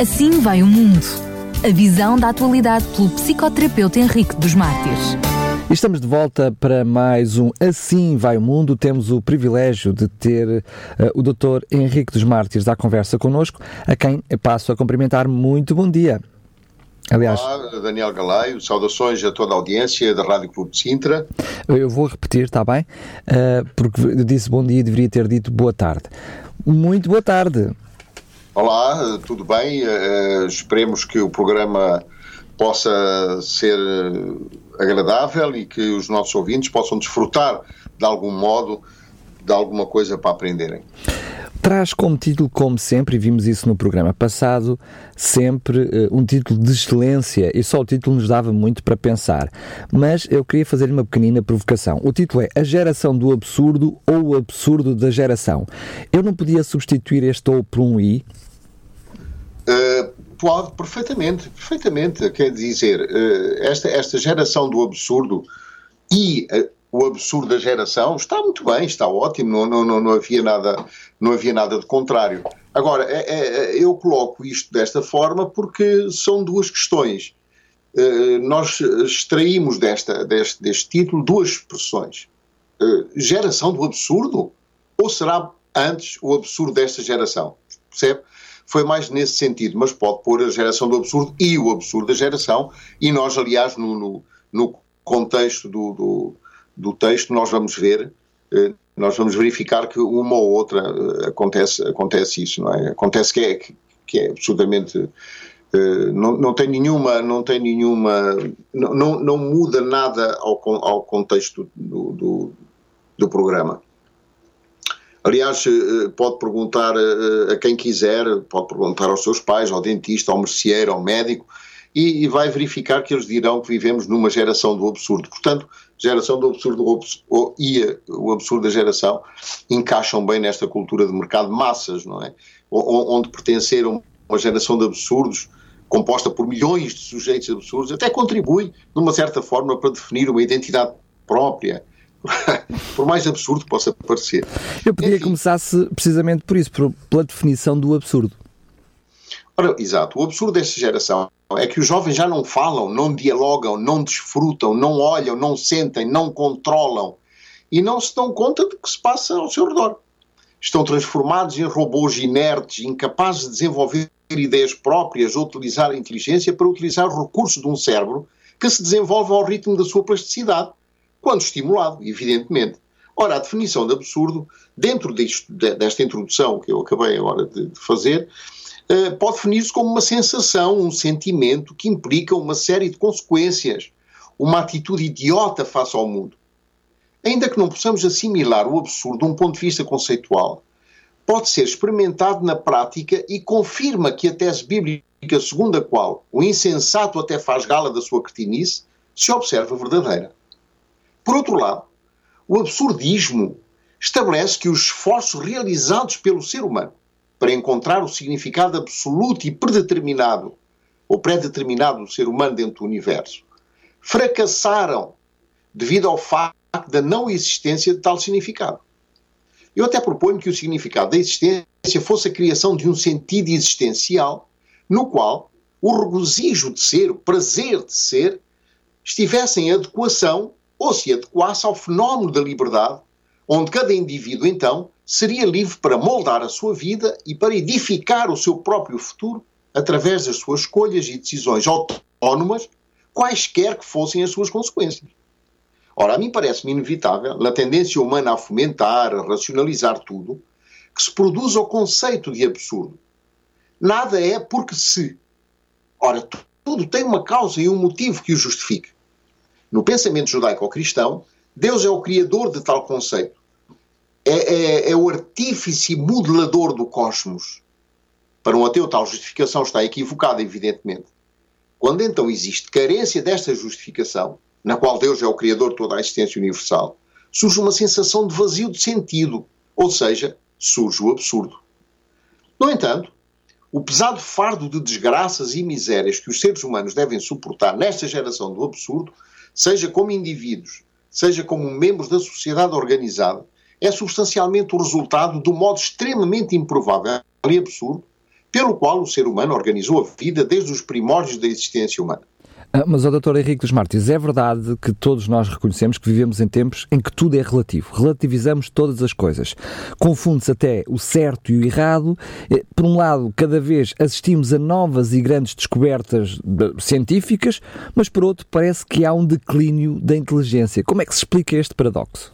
Assim vai o mundo. A visão da atualidade pelo psicoterapeuta Henrique dos Mártires. Estamos de volta para mais um Assim Vai o Mundo. Temos o privilégio de ter uh, o Dr. Henrique dos Mártires à conversa connosco, a quem passo a cumprimentar. Muito bom dia. Aliás, Olá, Daniel Galaio, saudações a toda a audiência da Rádio Clube de Sintra. Eu vou repetir, está bem? Uh, porque eu disse bom dia e deveria ter dito boa tarde. Muito boa tarde. Olá, tudo bem? Uh, esperemos que o programa possa ser agradável e que os nossos ouvintes possam desfrutar de algum modo de alguma coisa para aprenderem. Traz como título, como sempre, e vimos isso no programa passado, sempre uh, um título de excelência, e só o título nos dava muito para pensar. Mas eu queria fazer uma pequenina provocação. O título é A Geração do Absurdo ou o Absurdo da Geração. Eu não podia substituir este ou por um I? Uh, pode, perfeitamente, perfeitamente. Quer dizer, uh, esta, esta geração do absurdo e o absurdo da geração, está muito bem, está ótimo, não, não, não, havia, nada, não havia nada de contrário. Agora, é, é, eu coloco isto desta forma porque são duas questões. Uh, nós extraímos desta, deste, deste título duas expressões. Uh, geração do absurdo? Ou será antes o absurdo desta geração? Percebe? Foi mais nesse sentido, mas pode pôr a geração do absurdo e o absurdo da geração, e nós, aliás, no, no, no contexto do, do do texto, nós vamos ver, eh, nós vamos verificar que uma ou outra eh, acontece, acontece isso, não é? Acontece que é, que é absolutamente. Eh, não, não tem nenhuma, não tem nenhuma, não, não muda nada ao, ao contexto do, do, do programa. Aliás, pode perguntar a quem quiser, pode perguntar aos seus pais, ao dentista, ao merceeiro, ao médico, e, vai verificar que eles dirão que vivemos numa geração do absurdo. Portanto, geração do absurdo e o absurdo da geração encaixam bem nesta cultura de mercado de massas, não é? Onde pertenceram uma geração de absurdos composta por milhões de sujeitos absurdos, até contribui, de uma certa forma, para definir uma identidade própria, por mais absurdo que possa parecer. Eu podia Enfim, começasse precisamente por isso, pela definição do absurdo. Ora, exato. O absurdo desta geração é que os jovens já não falam, não dialogam, não desfrutam, não olham, não sentem, não controlam e não se dão conta de que se passa ao seu redor. Estão transformados em robôs inertes, incapazes de desenvolver ideias próprias ou utilizar a inteligência para utilizar o recurso de um cérebro que se desenvolve ao ritmo da sua plasticidade, quando estimulado, evidentemente. Ora, a definição de absurdo, dentro disto, desta introdução que eu acabei agora de fazer, eh, pode definir-se como uma sensação, um sentimento que implica uma série de consequências, uma atitude idiota face ao mundo. Ainda que não possamos assimilar o absurdo de um ponto de vista conceitual, pode ser experimentado na prática e confirma que a tese bíblica segundo a qual o insensato até faz gala da sua cretinice se observa verdadeira. Por outro lado, o absurdismo estabelece que os esforços realizados pelo ser humano para encontrar o significado absoluto e predeterminado, ou pré-determinado do ser humano dentro do universo, fracassaram devido ao facto da não existência de tal significado. Eu até proponho que o significado da existência fosse a criação de um sentido existencial no qual o regozijo de ser, o prazer de ser, estivesse em adequação ou se adequasse ao fenómeno da liberdade, onde cada indivíduo então seria livre para moldar a sua vida e para edificar o seu próprio futuro através das suas escolhas e decisões autónomas, quaisquer que fossem as suas consequências. Ora, a mim parece-me inevitável, na tendência humana a fomentar, a racionalizar tudo, que se produza o conceito de absurdo. Nada é porque se. Ora, tudo tem uma causa e um motivo que o justifique. No pensamento judaico-cristão, Deus é o criador de tal conceito é, é, é o artífice modelador do cosmos. Para um ateu, tal justificação está equivocada, evidentemente. Quando então existe carência desta justificação, na qual Deus é o Criador de toda a existência universal, surge uma sensação de vazio de sentido, ou seja, surge o absurdo. No entanto, o pesado fardo de desgraças e misérias que os seres humanos devem suportar nesta geração do absurdo, seja como indivíduos, seja como membros da sociedade organizada, é substancialmente o resultado do modo extremamente improvável e absurdo pelo qual o ser humano organizou a vida desde os primórdios da existência humana. Ah, mas, o Dr. Henrique dos Mártires, é verdade que todos nós reconhecemos que vivemos em tempos em que tudo é relativo. Relativizamos todas as coisas. Confunde-se até o certo e o errado. Eh, por um lado, cada vez assistimos a novas e grandes descobertas científicas, mas por outro, parece que há um declínio da inteligência. Como é que se explica este paradoxo?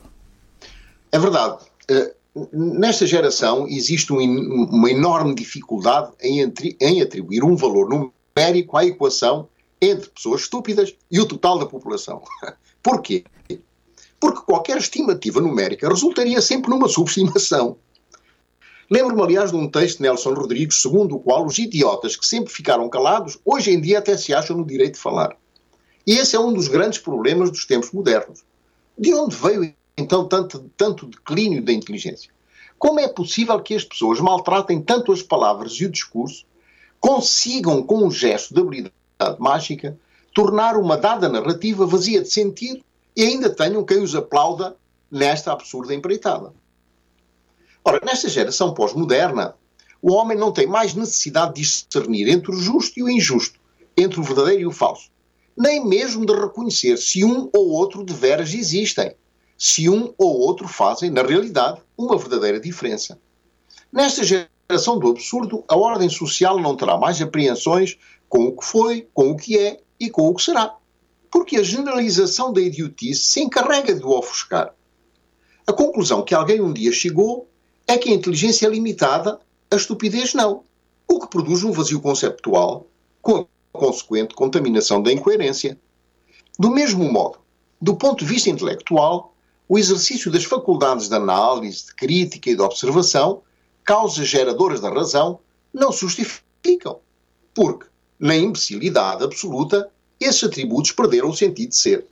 É verdade. Eh, nesta geração existe uma enorme dificuldade em atribuir um valor numérico à equação entre pessoas estúpidas e o total da população. Porquê? Porque qualquer estimativa numérica resultaria sempre numa subestimação. Lembro-me, aliás, de um texto de Nelson Rodrigues, segundo o qual os idiotas que sempre ficaram calados, hoje em dia até se acham no direito de falar. E esse é um dos grandes problemas dos tempos modernos. De onde veio, então, tanto, tanto declínio da inteligência? Como é possível que as pessoas maltratem tanto as palavras e o discurso, consigam, com um gesto de habilidade, mágica, tornar uma dada narrativa vazia de sentido e ainda tenham quem os aplauda nesta absurda empreitada. Ora, nesta geração pós-moderna, o homem não tem mais necessidade de discernir entre o justo e o injusto, entre o verdadeiro e o falso, nem mesmo de reconhecer se um ou outro de veras existem, se um ou outro fazem, na realidade, uma verdadeira diferença. Nesta geração do absurdo, a ordem social não terá mais apreensões com o que foi, com o que é e com o que será. Porque a generalização da idiotice se encarrega de o ofuscar. A conclusão que alguém um dia chegou é que a inteligência é limitada, a estupidez não, o que produz um vazio conceptual com a consequente contaminação da incoerência. Do mesmo modo, do ponto de vista intelectual, o exercício das faculdades de análise, de crítica e de observação, causas geradoras da razão, não se justificam. Porque, na imbecilidade absoluta, esses atributos perderam o sentido de ser.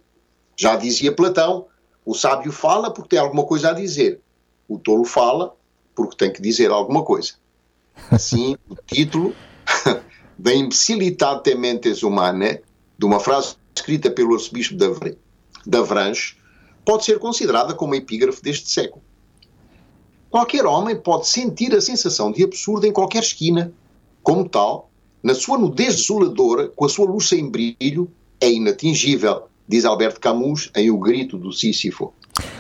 Já dizia Platão: o sábio fala porque tem alguma coisa a dizer, o tolo fala porque tem que dizer alguma coisa. Assim, o título da imbecilidade mentes humana, de uma frase escrita pelo arcebispo de Avranches, pode ser considerada como epígrafe deste século. Qualquer homem pode sentir a sensação de absurdo em qualquer esquina. Como tal, na sua nudez desoladora, com a sua luz sem brilho, é inatingível, diz Alberto Camus em O Grito do Sísifo.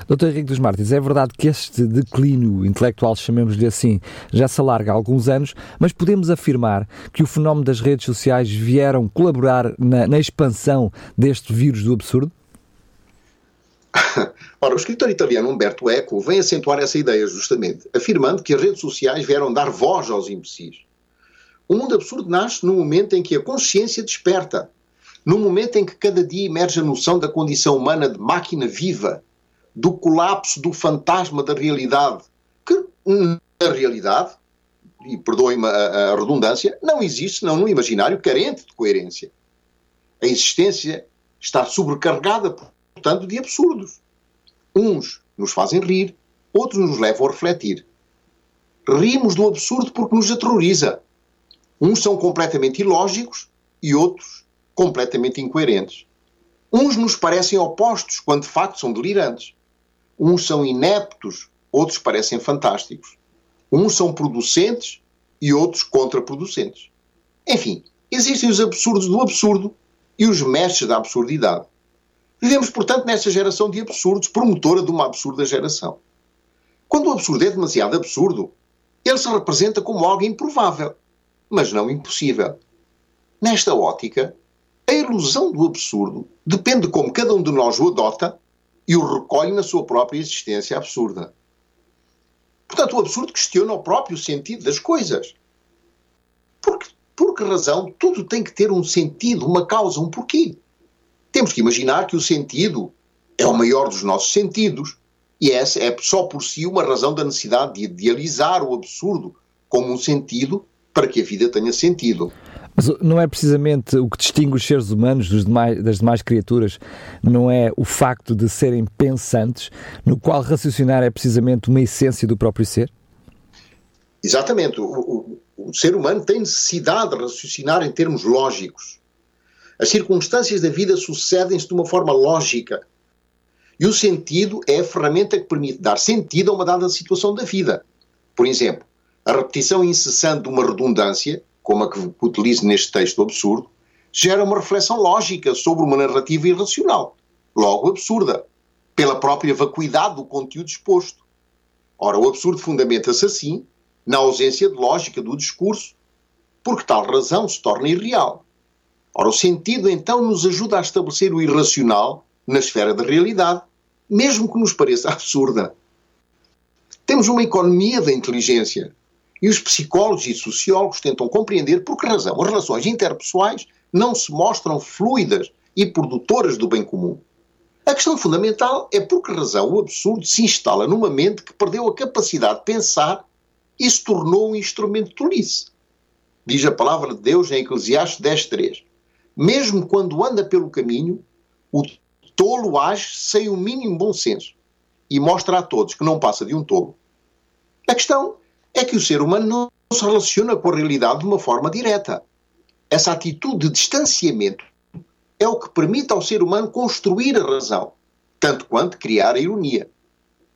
Dr. Henrique dos Martins, é verdade que este declínio intelectual, chamemos-lhe assim, já se alarga há alguns anos, mas podemos afirmar que o fenómeno das redes sociais vieram colaborar na, na expansão deste vírus do absurdo? Ora, o escritor italiano Umberto Eco vem acentuar essa ideia justamente, afirmando que as redes sociais vieram dar voz aos imbecis. O mundo absurdo nasce no momento em que a consciência desperta, no momento em que cada dia emerge a noção da condição humana de máquina viva, do colapso do fantasma da realidade, que na realidade, e perdoem-me a, a redundância, não existe senão no imaginário carente de coerência. A existência está sobrecarregada, portanto, de absurdos. Uns nos fazem rir, outros nos levam a refletir. Rimos do absurdo porque nos aterroriza. Uns são completamente ilógicos e outros completamente incoerentes. Uns nos parecem opostos quando de facto são delirantes. Uns são ineptos, outros parecem fantásticos. Uns são producentes e outros contraproducentes. Enfim, existem os absurdos do absurdo e os mestres da absurdidade. Vivemos, portanto, nesta geração de absurdos, promotora de uma absurda geração. Quando o absurdo é demasiado absurdo, ele se representa como algo improvável mas não impossível. Nesta ótica, a ilusão do absurdo depende de como cada um de nós o adota e o recolhe na sua própria existência absurda. Portanto, o absurdo questiona o próprio sentido das coisas. Porque, por que razão tudo tem que ter um sentido, uma causa, um porquê? Temos que imaginar que o sentido é o maior dos nossos sentidos e essa é só por si uma razão da necessidade de idealizar o absurdo como um sentido para que a vida tenha sentido. Mas não é precisamente o que distingue os seres humanos demais, das demais criaturas, não é o facto de serem pensantes, no qual raciocinar é precisamente uma essência do próprio ser? Exatamente. O, o, o ser humano tem necessidade de raciocinar em termos lógicos. As circunstâncias da vida sucedem-se de uma forma lógica. E o sentido é a ferramenta que permite dar sentido a uma dada situação da vida. Por exemplo, A repetição incessante de uma redundância, como a que utilizo neste texto absurdo, gera uma reflexão lógica sobre uma narrativa irracional, logo absurda, pela própria vacuidade do conteúdo exposto. Ora, o absurdo fundamenta-se assim na ausência de lógica do discurso, porque tal razão se torna irreal. Ora, o sentido então nos ajuda a estabelecer o irracional na esfera da realidade, mesmo que nos pareça absurda. Temos uma economia da inteligência e os psicólogos e sociólogos tentam compreender por que razão as relações interpessoais não se mostram fluidas e produtoras do bem comum. A questão fundamental é por que razão o absurdo se instala numa mente que perdeu a capacidade de pensar e se tornou um instrumento de tolice. Diz a palavra de Deus em Eclesiastes 10.3. Mesmo quando anda pelo caminho, o tolo age sem o mínimo bom senso e mostra a todos que não passa de um tolo. A questão é que o ser humano não se relaciona com a realidade de uma forma direta. Essa atitude de distanciamento é o que permite ao ser humano construir a razão, tanto quanto criar a ironia.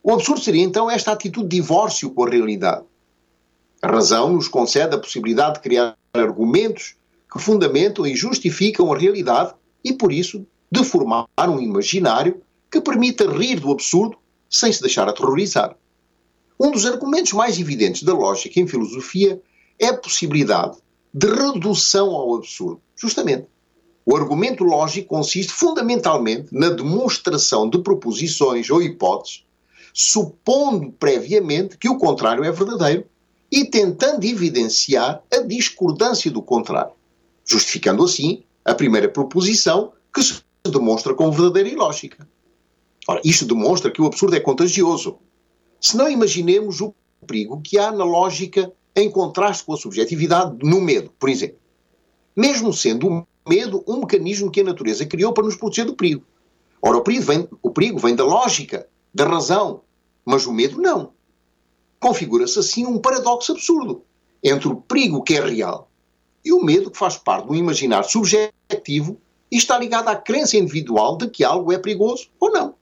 O absurdo seria então esta atitude de divórcio com a realidade. A razão nos concede a possibilidade de criar argumentos que fundamentam e justificam a realidade e, por isso, de formar um imaginário que permita rir do absurdo sem se deixar aterrorizar. Um dos argumentos mais evidentes da lógica em filosofia é a possibilidade de redução ao absurdo. Justamente. O argumento lógico consiste fundamentalmente na demonstração de proposições ou hipóteses, supondo previamente que o contrário é verdadeiro e tentando evidenciar a discordância do contrário, justificando assim a primeira proposição que se demonstra como verdadeira e lógica. Ora, isto demonstra que o absurdo é contagioso, se não imaginemos o perigo que há na lógica em contraste com a subjetividade no medo, por exemplo. Mesmo sendo o medo um mecanismo que a natureza criou para nos proteger do perigo. Ora, o perigo vem, o perigo vem da lógica, da razão, mas o medo não. Configura-se assim um paradoxo absurdo entre o perigo que é real e o medo que faz parte do imaginar subjetivo e está ligado à crença individual de que algo é perigoso ou não.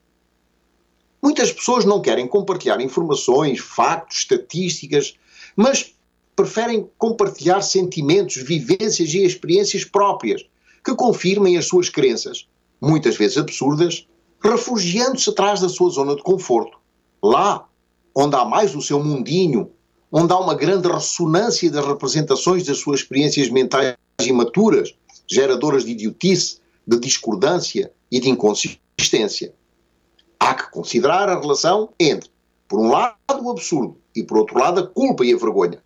Muitas pessoas não querem compartilhar informações, factos, estatísticas, mas preferem compartilhar sentimentos, vivências e experiências próprias que confirmem as suas crenças, muitas vezes absurdas, refugiando-se atrás da sua zona de conforto. Lá, onde há mais o seu mundinho, onde há uma grande ressonância das representações das suas experiências mentais imaturas, geradoras de idiotice, de discordância e de inconsistência. Há que considerar a relação entre, por um lado, o absurdo e, por outro lado, a culpa e a vergonha.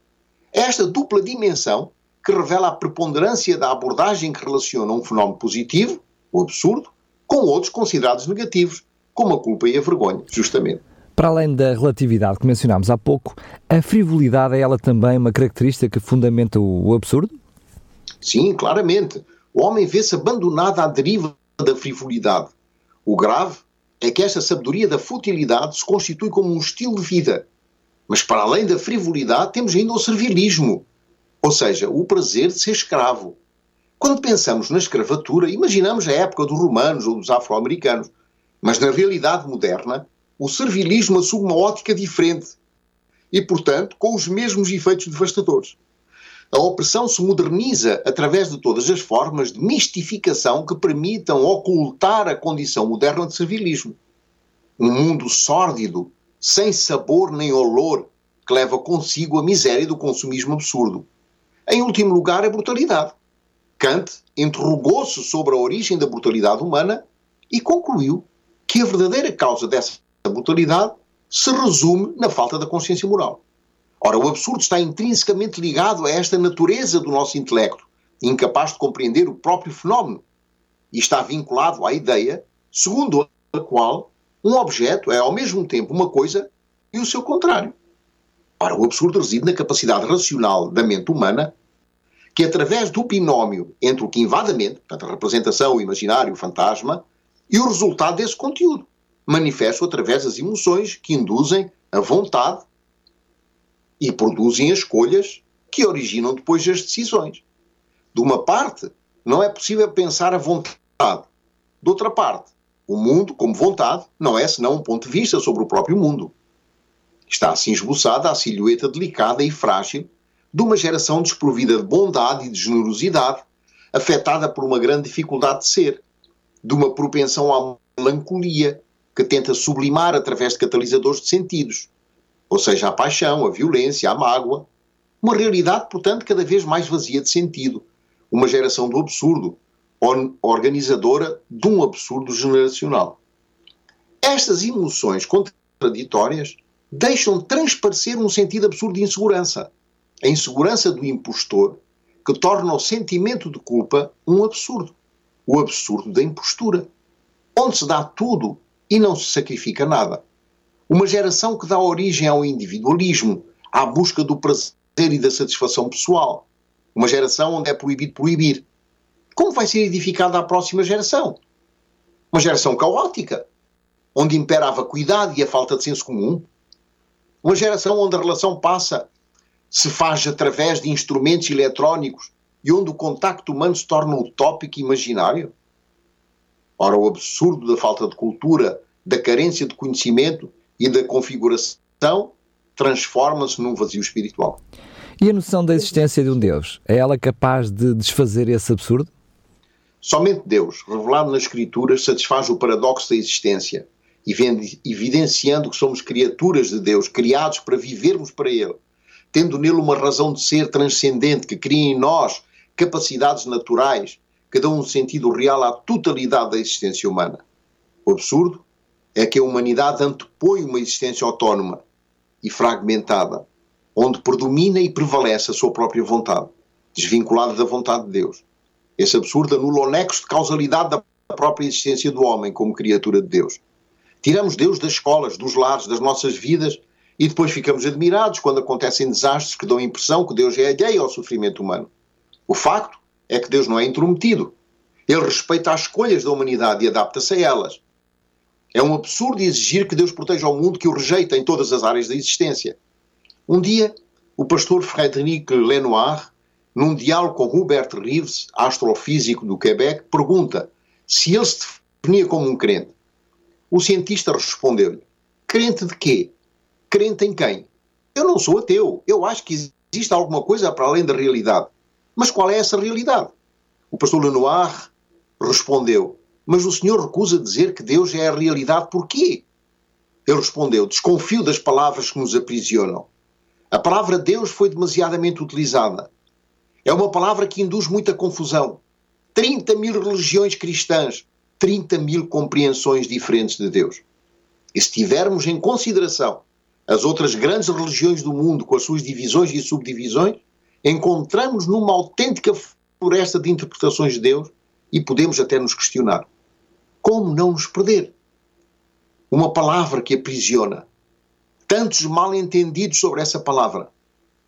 Esta dupla dimensão que revela a preponderância da abordagem que relaciona um fenómeno positivo, o absurdo, com outros considerados negativos, como a culpa e a vergonha, justamente. Para além da relatividade que mencionámos há pouco, a frivolidade é ela também uma característica que fundamenta o absurdo? Sim, claramente. O homem vê-se abandonado à deriva da frivolidade. O grave é que esta sabedoria da futilidade se constitui como um estilo de vida. Mas para além da frivolidade, temos ainda o servilismo, ou seja, o prazer de ser escravo. Quando pensamos na escravatura, imaginamos a época dos romanos ou dos afro-americanos, mas na realidade moderna, o servilismo assume uma ótica diferente e, portanto, com os mesmos efeitos devastadores. A opressão se moderniza através de todas as formas de mistificação que permitam ocultar a condição moderna de servilismo. Um mundo sórdido, sem sabor nem olor, que leva consigo a miséria do consumismo absurdo. Em último lugar, a brutalidade. Kant interrogou-se sobre a origem da brutalidade humana e concluiu que a verdadeira causa dessa brutalidade se resume na falta da consciência moral. Ora, o absurdo está intrinsecamente ligado a esta natureza do nosso intelecto, incapaz de compreender o próprio fenómeno, e está vinculado à ideia segundo a qual um objeto é ao mesmo tempo uma coisa e o seu contrário. Ora, o absurdo reside na capacidade racional da mente humana que, através do binómio entre o que invade a mente, portanto, a representação, o imaginário, o fantasma, e o resultado desse conteúdo, manifesta através das emoções que induzem a vontade e produzem as escolhas que originam depois as decisões. De uma parte, não é possível pensar a vontade. De outra parte, o mundo, como vontade, não é senão um ponto de vista sobre o próprio mundo. Está assim esboçada a silhueta delicada e frágil de uma geração desprovida de bondade e de generosidade, afetada por uma grande dificuldade de ser, de uma propensão à melancolia, que tenta sublimar através de catalisadores de sentidos, ou seja, a paixão, a violência, a mágoa. Uma realidade, portanto, cada vez mais vazia de sentido. Uma geração do absurdo, organizadora de um absurdo generacional. Estas emoções contraditórias deixam transparecer um sentido absurdo de insegurança. A insegurança do impostor que torna o sentimento de culpa um absurdo. O absurdo da impostura, onde se dá tudo e não se sacrifica nada. Uma geração que dá origem ao individualismo, à busca do prazer e da satisfação pessoal. Uma geração onde é proibido proibir. Como vai ser edificada a próxima geração? Uma geração caótica, onde impera a vacuidade e a falta de senso comum. Uma geração onde a relação passa, se faz através de instrumentos eletrónicos e onde o contacto humano se torna utópico e imaginário. Ora, o absurdo da falta de cultura, da carência de conhecimento e da configuração transforma-se num vazio espiritual. E a noção da existência de um Deus? É ela capaz de desfazer esse absurdo? Somente Deus, revelado nas Escrituras, satisfaz o paradoxo da existência, evidenciando que somos criaturas de Deus, criados para vivermos para Ele, tendo nele uma razão de ser transcendente que cria em nós capacidades naturais que dão um sentido real à totalidade da existência humana. O absurdo é que a humanidade antepõe uma existência autónoma e fragmentada, onde predomina e prevalece a sua própria vontade, desvinculada da vontade de Deus. Esse absurdo anula o nexo de causalidade da própria existência do homem como criatura de Deus. Tiramos Deus das escolas, dos lares, das nossas vidas e depois ficamos admirados quando acontecem desastres que dão a impressão que Deus é alheio ao sofrimento humano. O facto é que Deus não é intrometido. Ele respeita as escolhas da humanidade e adapta-se a elas. É um absurdo exigir que Deus proteja o mundo que o rejeita em todas as áreas da existência. Um dia, o pastor Frédéric Lenoir, num diálogo com Hubert Reeves, astrofísico do Quebec, pergunta se ele se definia como um crente. O cientista respondeu-lhe: Crente de quê? Crente em quem? Eu não sou ateu. Eu acho que existe alguma coisa para além da realidade. Mas qual é essa realidade? O pastor Lenoir respondeu: Mas o senhor recusa dizer que Deus é a realidade por quê? Ele respondeu: Desconfio das palavras que nos aprisionam. A palavra Deus foi demasiadamente utilizada. É uma palavra que induz muita confusão. 30 mil religiões cristãs, 30 mil compreensões diferentes de Deus. E se tivermos em consideração as outras grandes religiões do mundo, com as suas divisões e subdivisões, encontramos numa autêntica floresta de interpretações de Deus e podemos até nos questionar. Como não nos perder? Uma palavra que aprisiona. Tantos mal entendidos sobre essa palavra.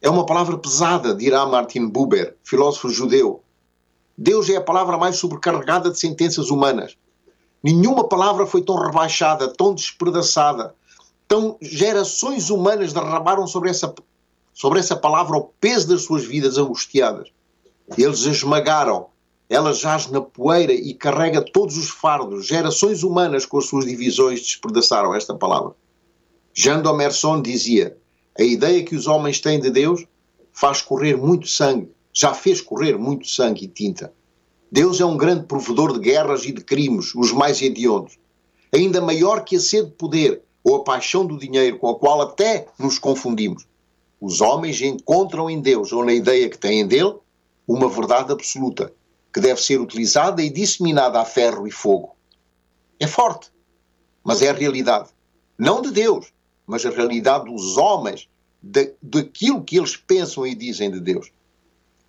É uma palavra pesada, dirá Martin Buber, filósofo judeu. Deus é a palavra mais sobrecarregada de sentenças humanas. Nenhuma palavra foi tão rebaixada, tão despedaçada, tão gerações humanas derramaram sobre essa sobre essa palavra o peso das suas vidas angustiadas. Eles esmagaram, ela jaz na poeira e carrega todos os fardos. Gerações humanas com as suas divisões despedaçaram esta palavra. Jean Domerson dizia: a ideia que os homens têm de Deus faz correr muito sangue, já fez correr muito sangue e tinta. Deus é um grande provedor de guerras e de crimes, os mais hediondos. Ainda maior que a sede de poder ou a paixão do dinheiro, com a qual até nos confundimos. Os homens encontram em Deus, ou na ideia que têm dele, uma verdade absoluta, que deve ser utilizada e disseminada a ferro e fogo. É forte, mas é a realidade. Não de Deus, mas a realidade dos homens, daquilo que eles pensam e dizem de Deus.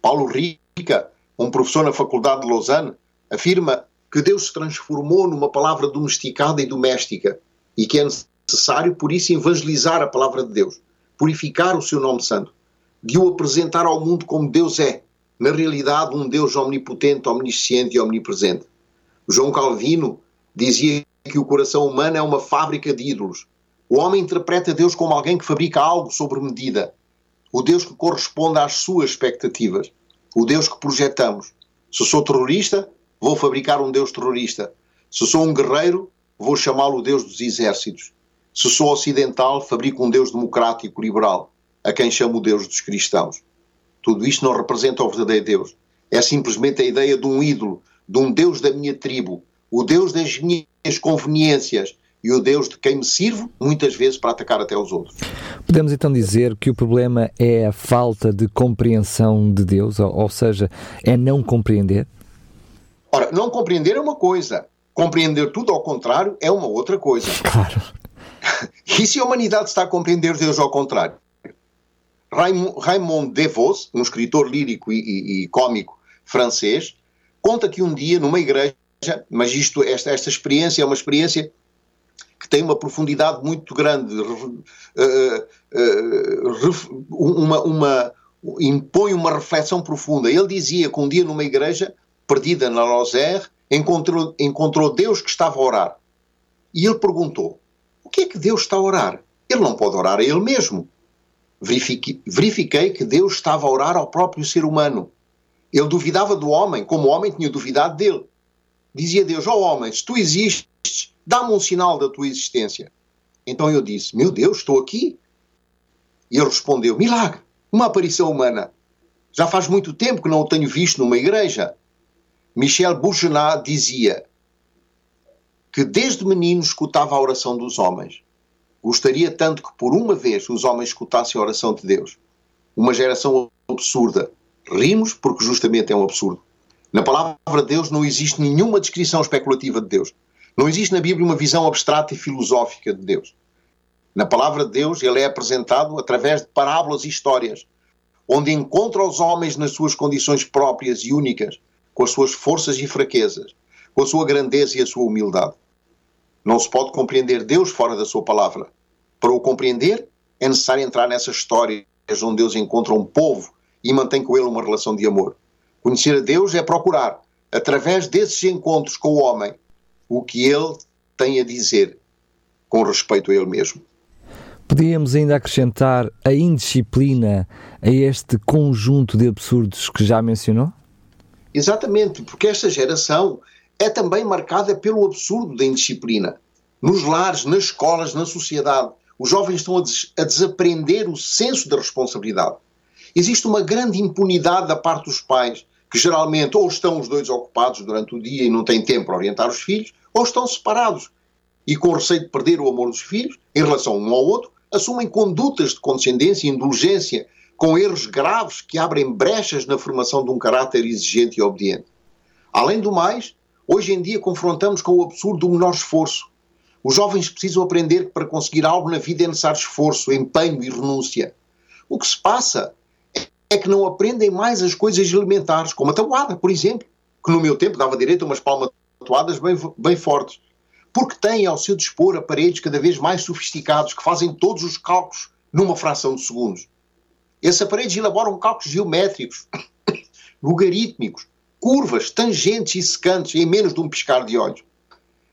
Paulo Rica, um professor na Faculdade de Lausanne, afirma que Deus se transformou numa palavra domesticada e doméstica e que é necessário, por isso, evangelizar a palavra de Deus purificar o seu nome santo, de o apresentar ao mundo como Deus é, na realidade um Deus omnipotente, omnisciente e omnipresente. João Calvino dizia que o coração humano é uma fábrica de ídolos. O homem interpreta Deus como alguém que fabrica algo sobre medida. O Deus que corresponde às suas expectativas. O Deus que projetamos. Se sou terrorista, vou fabricar um Deus terrorista. Se sou um guerreiro, vou chamá-lo Deus dos exércitos. Se sou ocidental, fabrico um Deus democrático, liberal, a quem chamo o Deus dos cristãos. Tudo isto não representa o verdadeiro Deus. É simplesmente a ideia de um ídolo, de um Deus da minha tribo, o Deus das minhas conveniências e o Deus de quem me sirvo, muitas vezes para atacar até os outros. Podemos então dizer que o problema é a falta de compreensão de Deus, ou seja, é não compreender? Ora, não compreender é uma coisa, compreender tudo ao contrário é uma outra coisa. Claro. E se a humanidade está a compreender Deus ao contrário? Raymond DeVos, um escritor lírico e, e, e cômico francês, conta que um dia numa igreja, mas isto, esta, esta experiência é uma experiência que tem uma profundidade muito grande, uh, uh, uma, uma, impõe uma reflexão profunda. Ele dizia que um dia numa igreja, perdida na Lozère, encontrou, encontrou Deus que estava a orar. E ele perguntou: o que é que Deus está a orar? Ele não pode orar a ele mesmo. Verifiquei, verifiquei que Deus estava a orar ao próprio ser humano. Ele duvidava do homem, como o homem tinha duvidado dele. Dizia Deus: Ó oh, homem, se tu existes, dá-me um sinal da tua existência. Então eu disse: Meu Deus, estou aqui. E ele respondeu: Milagre, uma aparição humana. Já faz muito tempo que não o tenho visto numa igreja. Michel Bourgelat dizia que desde menino escutava a oração dos homens. Gostaria tanto que por uma vez os homens escutassem a oração de Deus. Uma geração absurda. Rimos porque justamente é um absurdo. Na palavra de Deus não existe nenhuma descrição especulativa de Deus. Não existe na Bíblia uma visão abstrata e filosófica de Deus. Na palavra de Deus, ele é apresentado através de parábolas e histórias, onde encontra os homens nas suas condições próprias e únicas, com as suas forças e fraquezas, com a sua grandeza e a sua humildade. Não se pode compreender Deus fora da sua palavra. Para o compreender, é necessário entrar nessas histórias onde Deus encontra um povo e mantém com ele uma relação de amor. Conhecer a Deus é procurar, através desses encontros com o homem, o que ele tem a dizer com respeito a ele mesmo. Podíamos ainda acrescentar a indisciplina a este conjunto de absurdos que já mencionou? Exatamente, porque esta geração é também marcada pelo absurdo da indisciplina. Nos lares, nas escolas, na sociedade, os jovens estão a, des a desaprender o senso da responsabilidade. Existe uma grande impunidade da parte dos pais, que geralmente ou estão os dois ocupados durante o dia e não têm tempo para orientar os filhos, ou estão separados e com receio de perder o amor dos filhos em relação um ao outro, assumem condutas de condescendência e indulgência com erros graves que abrem brechas na formação de um caráter exigente e obediente. Além do mais, hoje em dia confrontamos com o absurdo do menor esforço. Os jovens precisam aprender que para conseguir algo na vida é necessário esforço, empenho e renúncia. O que se passa é que não aprendem mais as coisas elementares, como a tabuada, por exemplo, que no meu tempo dava direito a umas palmas atuadas bem, bem fortes, porque têm ao seu dispor aparelhos cada vez mais sofisticados que fazem todos os cálculos numa fração de segundos. Esses aparelhos elaboram cálculos geométricos, logarítmicos, curvas, tangentes e secantes em menos de um piscar de olhos.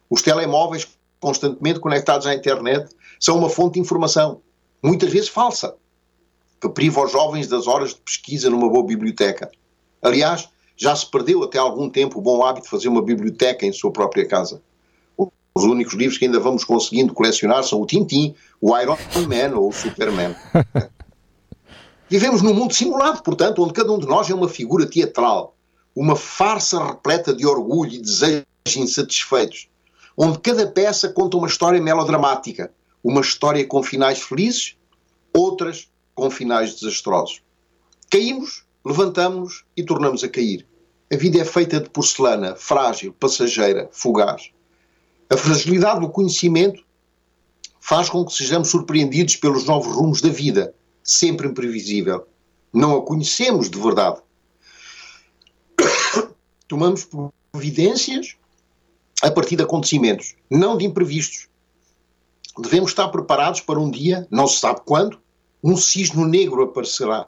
Os telemóveis, constantemente conectados à internet, são uma fonte de informação, muitas vezes falsa, que priva os jovens das horas de pesquisa numa boa biblioteca. Aliás, já se perdeu até algum tempo o bom hábito de fazer uma biblioteca em sua própria casa. Os únicos livros que ainda vamos conseguindo colecionar são o Tintin, o Iron Man ou o Superman. Vivemos num mundo simulado, portanto, onde cada um de nós é uma figura teatral, uma farsa repleta de orgulho e desejos insatisfeitos, onde cada peça conta uma história melodramática, uma história com finais felizes, outras com finais desastrosos. Caímos levantamos-nos e tornamos a cair. A vida é feita de porcelana, frágil, passageira, fugaz. A fragilidade do conhecimento faz com que sejamos surpreendidos pelos novos rumos da vida, sempre imprevisível. Não a conhecemos de verdade. Tomamos providências a partir de acontecimentos, não de imprevistos. Devemos estar preparados para um dia, não se sabe quando, um cisne negro aparecerá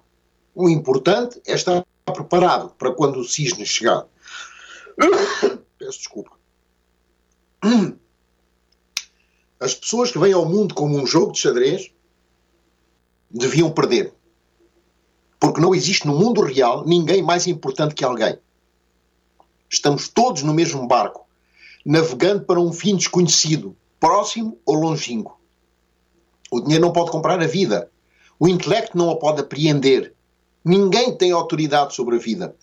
o importante é estar preparado para quando o cisne chegar. Peço desculpa. As pessoas que vêm ao mundo como um jogo de xadrez deviam perder. Porque não existe no mundo real ninguém mais importante que alguém. Estamos todos no mesmo barco, navegando para um fim desconhecido, próximo ou longínquo. O dinheiro não pode comprar a vida. O intelecto não a pode apreender. Ninguém tem autoridade sobre a vida.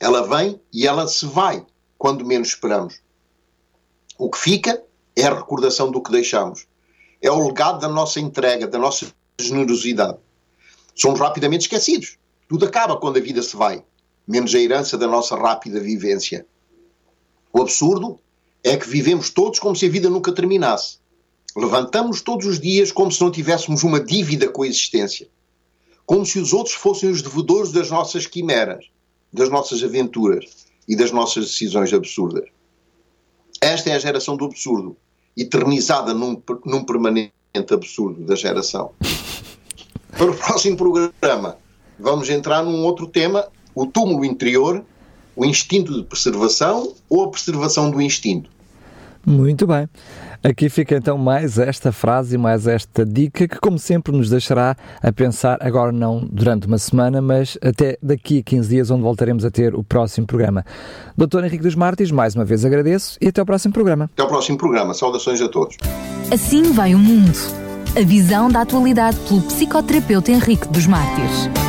Ela vem e ela se vai quando menos esperamos. O que fica é a recordação do que deixamos. É o legado da nossa entrega, da nossa generosidade. Somos rapidamente esquecidos. Tudo acaba quando a vida se vai, menos a herança da nossa rápida vivência. O absurdo é que vivemos todos como se a vida nunca terminasse. Levantamos todos os dias como se não tivéssemos uma dívida com a existência. Como se os outros fossem os devedores das nossas quimeras, das nossas aventuras e das nossas decisões absurdas. Esta é a geração do absurdo, eternizada num, num permanente absurdo da geração. Para o próximo programa, vamos entrar num outro tema, o túmulo interior, o instinto de preservação ou a preservação do instinto. Muito bem. Aqui fica então mais esta frase e mais esta dica que, como sempre, nos deixará a pensar, agora não durante uma semana, mas até daqui a 15 dias, onde voltaremos a ter o próximo programa. Doutor Henrique dos Martins, mais uma vez agradeço e até ao próximo programa. Até ao próximo programa. Saudações a todos. Assim vai o mundo. A visão da atualidade pelo psicoterapeuta Henrique dos Mártires.